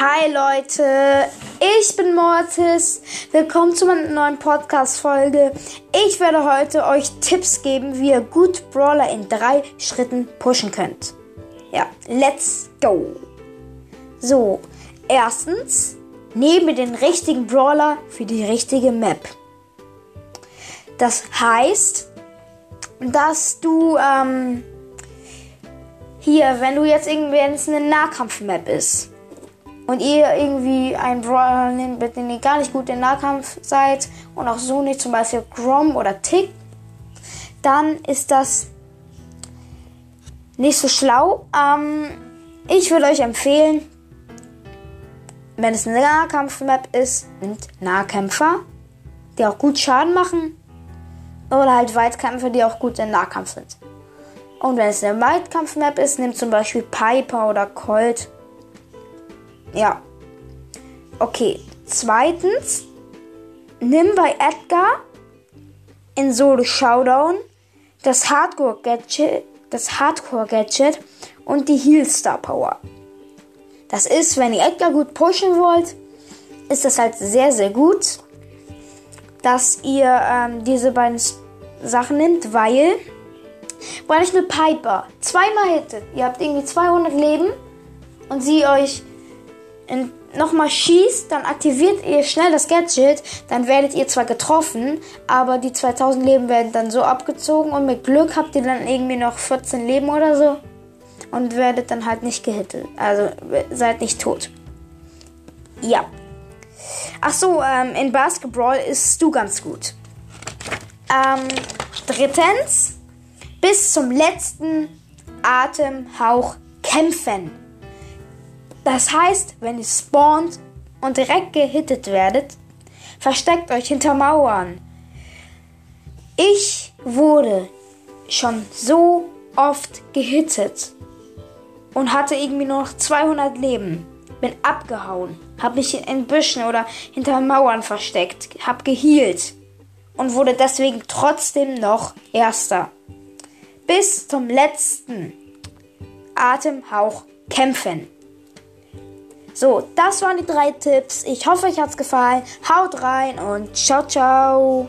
Hi Leute, ich bin Mortis. Willkommen zu meiner neuen Podcast-Folge. Ich werde heute euch Tipps geben, wie ihr gut Brawler in drei Schritten pushen könnt. Ja, let's go. So, erstens, nehme den richtigen Brawler für die richtige Map. Das heißt, dass du ähm, hier, wenn du jetzt irgendwie, wenn eine Nahkampf-Map ist und ihr irgendwie einen Brawler nehmt, mit dem ihr gar nicht gut im Nahkampf seid und auch so nicht, zum Beispiel Grom oder Tick, dann ist das nicht so schlau. Ähm, ich würde euch empfehlen, wenn es eine Nahkampf-Map ist, nimmt Nahkämpfer, die auch gut Schaden machen. Oder halt Weitkämpfer, die auch gut im Nahkampf sind. Und wenn es eine Weitkampf-Map ist, nimmt zum Beispiel Piper oder Colt. Ja. Okay. Zweitens, nimm bei Edgar in Solo Showdown das Hardcore Gadget, das Hardcore Gadget und die Heal Star Power. Das ist, wenn ihr Edgar gut pushen wollt, ist das halt sehr, sehr gut, dass ihr ähm, diese beiden Sachen nimmt, weil, weil ich eine Piper zweimal hittet, ihr habt irgendwie 200 Leben und sie euch nochmal schießt, dann aktiviert ihr schnell das Gadget, dann werdet ihr zwar getroffen, aber die 2000 Leben werden dann so abgezogen und mit Glück habt ihr dann irgendwie noch 14 Leben oder so und werdet dann halt nicht gehittet. Also seid nicht tot. Ja. Ach so, ähm, in Basketball ist du ganz gut. Ähm, drittens, bis zum letzten Atemhauch kämpfen. Das heißt, wenn ihr spawnt und direkt gehittet werdet, versteckt euch hinter Mauern. Ich wurde schon so oft gehittet und hatte irgendwie nur noch 200 Leben. Bin abgehauen, hab mich in Büschen oder hinter Mauern versteckt, hab gehielt und wurde deswegen trotzdem noch Erster. Bis zum letzten Atemhauch kämpfen. So, das waren die drei Tipps. Ich hoffe, euch hat's gefallen. Haut rein und ciao, ciao.